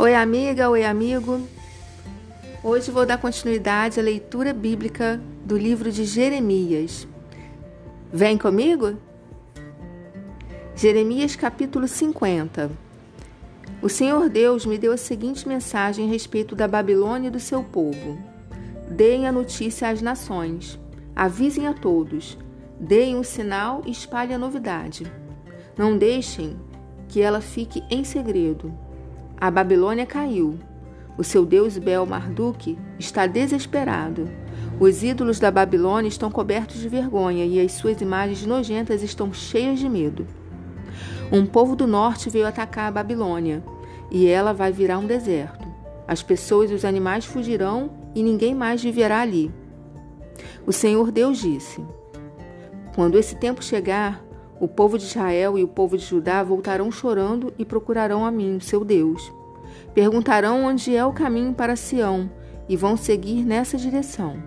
Oi, amiga, oi, amigo. Hoje vou dar continuidade à leitura bíblica do livro de Jeremias. Vem comigo? Jeremias capítulo 50. O Senhor Deus me deu a seguinte mensagem a respeito da Babilônia e do seu povo. Deem a notícia às nações, avisem a todos, deem um sinal e espalhem a novidade. Não deixem que ela fique em segredo a Babilônia caiu. O seu deus Bel Marduk está desesperado. Os ídolos da Babilônia estão cobertos de vergonha e as suas imagens nojentas estão cheias de medo. Um povo do norte veio atacar a Babilônia e ela vai virar um deserto. As pessoas e os animais fugirão e ninguém mais viverá ali. O Senhor Deus disse: Quando esse tempo chegar, o povo de Israel e o povo de Judá voltarão chorando e procurarão a mim, seu Deus. Perguntarão onde é o caminho para Sião e vão seguir nessa direção.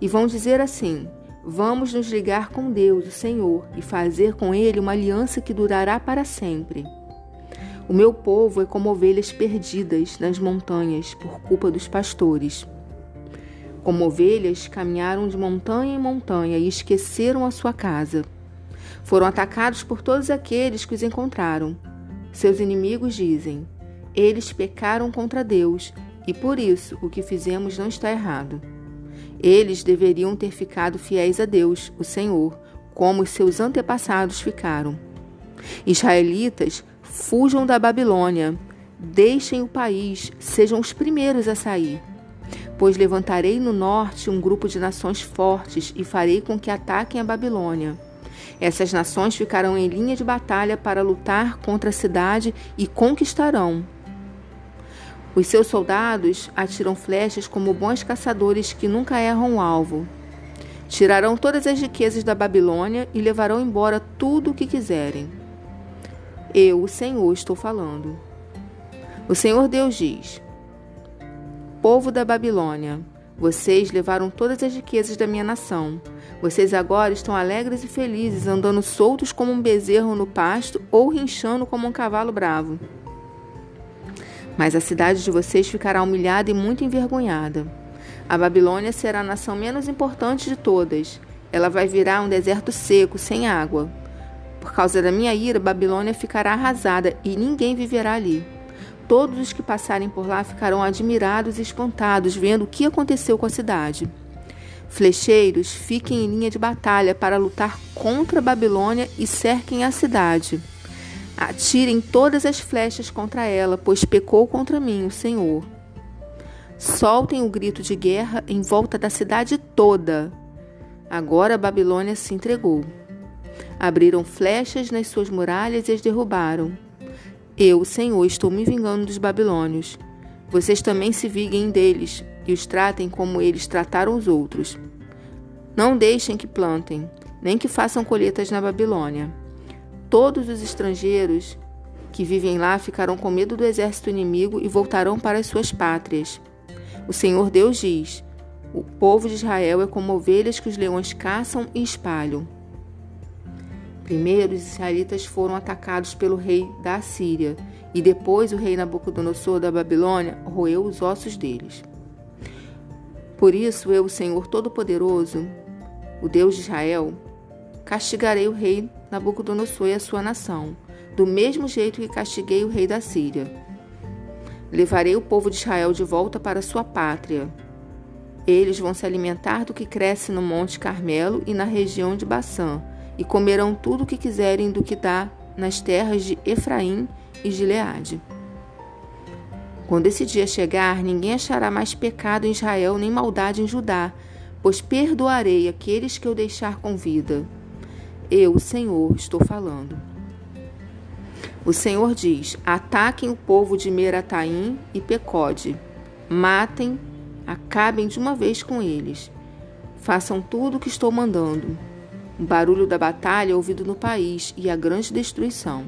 E vão dizer assim: Vamos nos ligar com Deus, o Senhor, e fazer com Ele uma aliança que durará para sempre. O meu povo é como ovelhas perdidas nas montanhas por culpa dos pastores. Como ovelhas, caminharam de montanha em montanha e esqueceram a sua casa. Foram atacados por todos aqueles que os encontraram. Seus inimigos dizem: Eles pecaram contra Deus e por isso o que fizemos não está errado. Eles deveriam ter ficado fiéis a Deus, o Senhor, como os seus antepassados ficaram. Israelitas, fujam da Babilônia, deixem o país, sejam os primeiros a sair. Pois levantarei no norte um grupo de nações fortes e farei com que ataquem a Babilônia. Essas nações ficarão em linha de batalha para lutar contra a cidade e conquistarão. Os seus soldados atiram flechas como bons caçadores que nunca erram o alvo. Tirarão todas as riquezas da Babilônia e levarão embora tudo o que quiserem. Eu, o Senhor, estou falando. O Senhor Deus diz: Povo da Babilônia, vocês levaram todas as riquezas da minha nação vocês agora estão alegres e felizes, andando soltos como um bezerro no pasto ou rinchando como um cavalo bravo. Mas a cidade de vocês ficará humilhada e muito envergonhada. A Babilônia será a nação menos importante de todas. Ela vai virar um deserto seco, sem água. Por causa da minha ira, Babilônia ficará arrasada e ninguém viverá ali. Todos os que passarem por lá ficarão admirados e espantados, vendo o que aconteceu com a cidade. Flecheiros, fiquem em linha de batalha para lutar contra a Babilônia e cerquem a cidade. Atirem todas as flechas contra ela, pois pecou contra mim, o Senhor. Soltem o grito de guerra em volta da cidade toda. Agora a Babilônia se entregou. Abriram flechas nas suas muralhas e as derrubaram. Eu, Senhor, estou me vingando dos babilônios. Vocês também se vinguem deles, e os tratem como eles trataram os outros. Não deixem que plantem, nem que façam colheitas na Babilônia. Todos os estrangeiros que vivem lá ficarão com medo do exército inimigo e voltarão para as suas pátrias. O Senhor Deus diz: O povo de Israel é como ovelhas que os leões caçam e espalham. Primeiro, os israelitas foram atacados pelo rei da Assíria, e depois o rei Nabucodonosor da Babilônia roeu os ossos deles. Por isso eu, o Senhor Todo-Poderoso, o Deus de Israel, castigarei o rei Nabucodonosor e a sua nação, do mesmo jeito que castiguei o rei da Síria. Levarei o povo de Israel de volta para sua pátria. Eles vão se alimentar do que cresce no Monte Carmelo e na região de Baçã, e comerão tudo o que quiserem do que dá nas terras de Efraim e de Leade. Quando esse dia chegar, ninguém achará mais pecado em Israel nem maldade em Judá, pois perdoarei aqueles que eu deixar com vida. Eu, o Senhor, estou falando. O Senhor diz: ataquem o povo de Merataim e Pecode, matem, acabem de uma vez com eles. Façam tudo o que estou mandando. O barulho da batalha é ouvido no país e a grande destruição.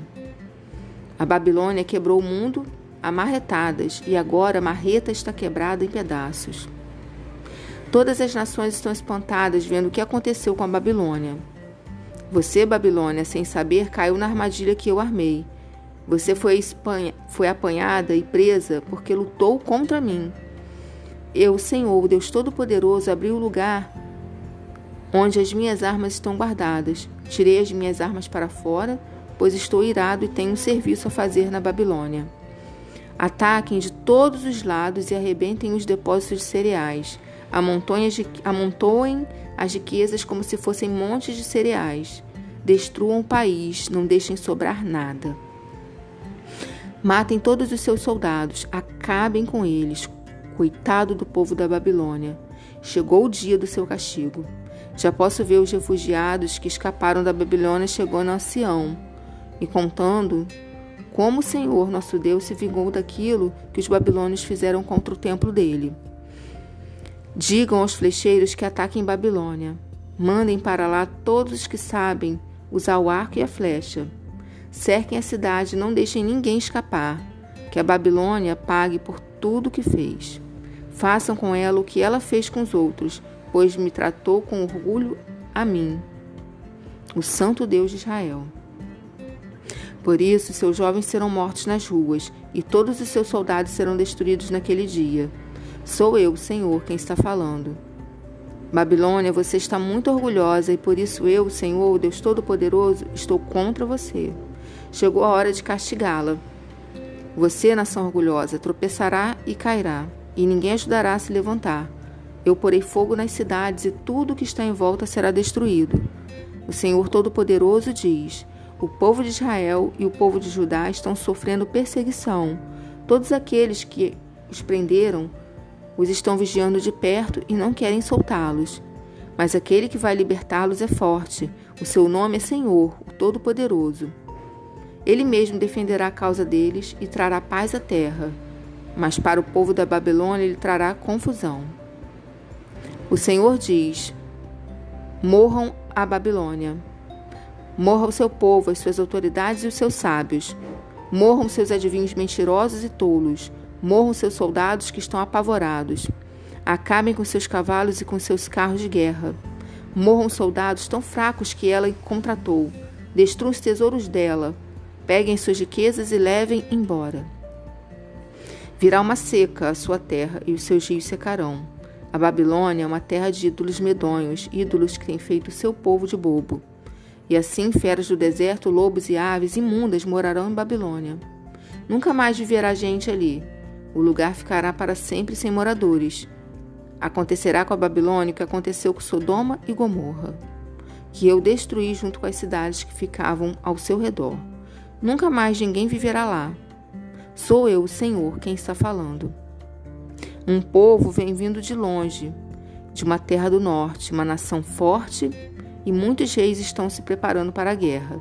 A Babilônia quebrou o mundo amarretadas, e agora a marreta está quebrada em pedaços. Todas as nações estão espantadas vendo o que aconteceu com a Babilônia. Você, Babilônia, sem saber, caiu na armadilha que eu armei. Você foi, foi apanhada e presa porque lutou contra mim. Eu, Senhor, Deus Todo-Poderoso, abri o lugar onde as minhas armas estão guardadas. Tirei as minhas armas para fora, pois estou irado e tenho um serviço a fazer na Babilônia. Ataquem de todos os lados e arrebentem os depósitos de cereais. Amontoem as riquezas como se fossem montes de cereais. Destruam o país, não deixem sobrar nada. Matem todos os seus soldados, acabem com eles. Coitado do povo da Babilônia. Chegou o dia do seu castigo. Já posso ver os refugiados que escaparam da Babilônia chegando a Sião e contando como o Senhor nosso Deus se vingou daquilo que os babilônios fizeram contra o templo dele. Digam aos flecheiros que ataquem Babilônia. Mandem para lá todos os que sabem usar o arco e a flecha. Cerquem a cidade e não deixem ninguém escapar. Que a Babilônia pague por tudo o que fez. Façam com ela o que ela fez com os outros, pois me tratou com orgulho a mim, o Santo Deus de Israel. Por isso, seus jovens serão mortos nas ruas, e todos os seus soldados serão destruídos naquele dia. Sou eu, Senhor, quem está falando. Babilônia, você está muito orgulhosa, e por isso eu, Senhor, Deus Todo-Poderoso, estou contra você. Chegou a hora de castigá-la. Você, nação orgulhosa, tropeçará e cairá, e ninguém ajudará a se levantar. Eu porei fogo nas cidades e tudo que está em volta será destruído. O Senhor Todo-Poderoso diz: O povo de Israel e o povo de Judá estão sofrendo perseguição. Todos aqueles que os prenderam os estão vigiando de perto e não querem soltá-los. Mas aquele que vai libertá-los é forte. O seu nome é Senhor, o Todo-Poderoso. Ele mesmo defenderá a causa deles e trará paz à terra. Mas para o povo da Babilônia ele trará confusão. O Senhor diz: Morram a Babilônia. Morra o seu povo, as suas autoridades e os seus sábios. Morram seus adivinhos mentirosos e tolos. Morram seus soldados que estão apavorados. Acabem com seus cavalos e com seus carros de guerra. Morram soldados tão fracos que ela contratou. Destruam os tesouros dela. Peguem suas riquezas e levem embora. Virá uma seca a sua terra e os seus rios secarão. A Babilônia é uma terra de ídolos medonhos, ídolos que têm feito seu povo de bobo. E assim feras do deserto, lobos e aves imundas morarão em Babilônia. Nunca mais viverá gente ali. O lugar ficará para sempre sem moradores. Acontecerá com a Babilônia o que aconteceu com Sodoma e Gomorra, que eu destruí junto com as cidades que ficavam ao seu redor. Nunca mais ninguém viverá lá. Sou eu, o Senhor, quem está falando. Um povo vem vindo de longe, de uma terra do norte, uma nação forte, e muitos reis estão se preparando para a guerra.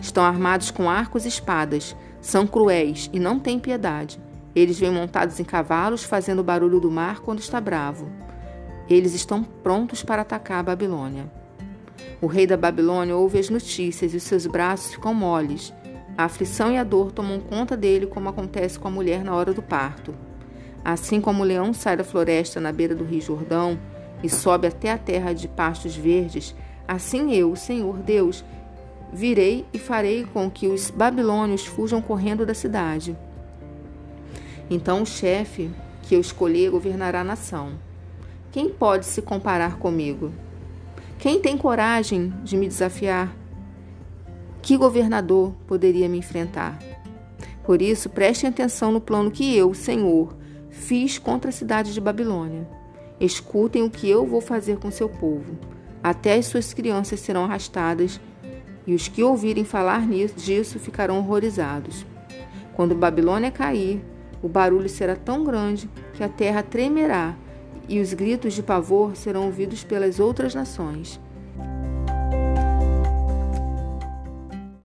Estão armados com arcos e espadas, são cruéis e não têm piedade. Eles vêm montados em cavalos, fazendo o barulho do mar quando está bravo. Eles estão prontos para atacar a Babilônia. O rei da Babilônia ouve as notícias e os seus braços ficam moles. A aflição e a dor tomam conta dele, como acontece com a mulher na hora do parto. Assim como o leão sai da floresta na beira do rio Jordão e sobe até a terra de pastos verdes, assim eu, Senhor Deus, virei e farei com que os babilônios fujam correndo da cidade. Então o chefe que eu escolhi governará a nação. Quem pode se comparar comigo? Quem tem coragem de me desafiar? Que governador poderia me enfrentar? Por isso, prestem atenção no plano que eu, Senhor, fiz contra a cidade de Babilônia. Escutem o que eu vou fazer com seu povo. Até as suas crianças serão arrastadas, e os que ouvirem falar disso ficarão horrorizados. Quando Babilônia cair, o barulho será tão grande que a terra tremerá, e os gritos de pavor serão ouvidos pelas outras nações.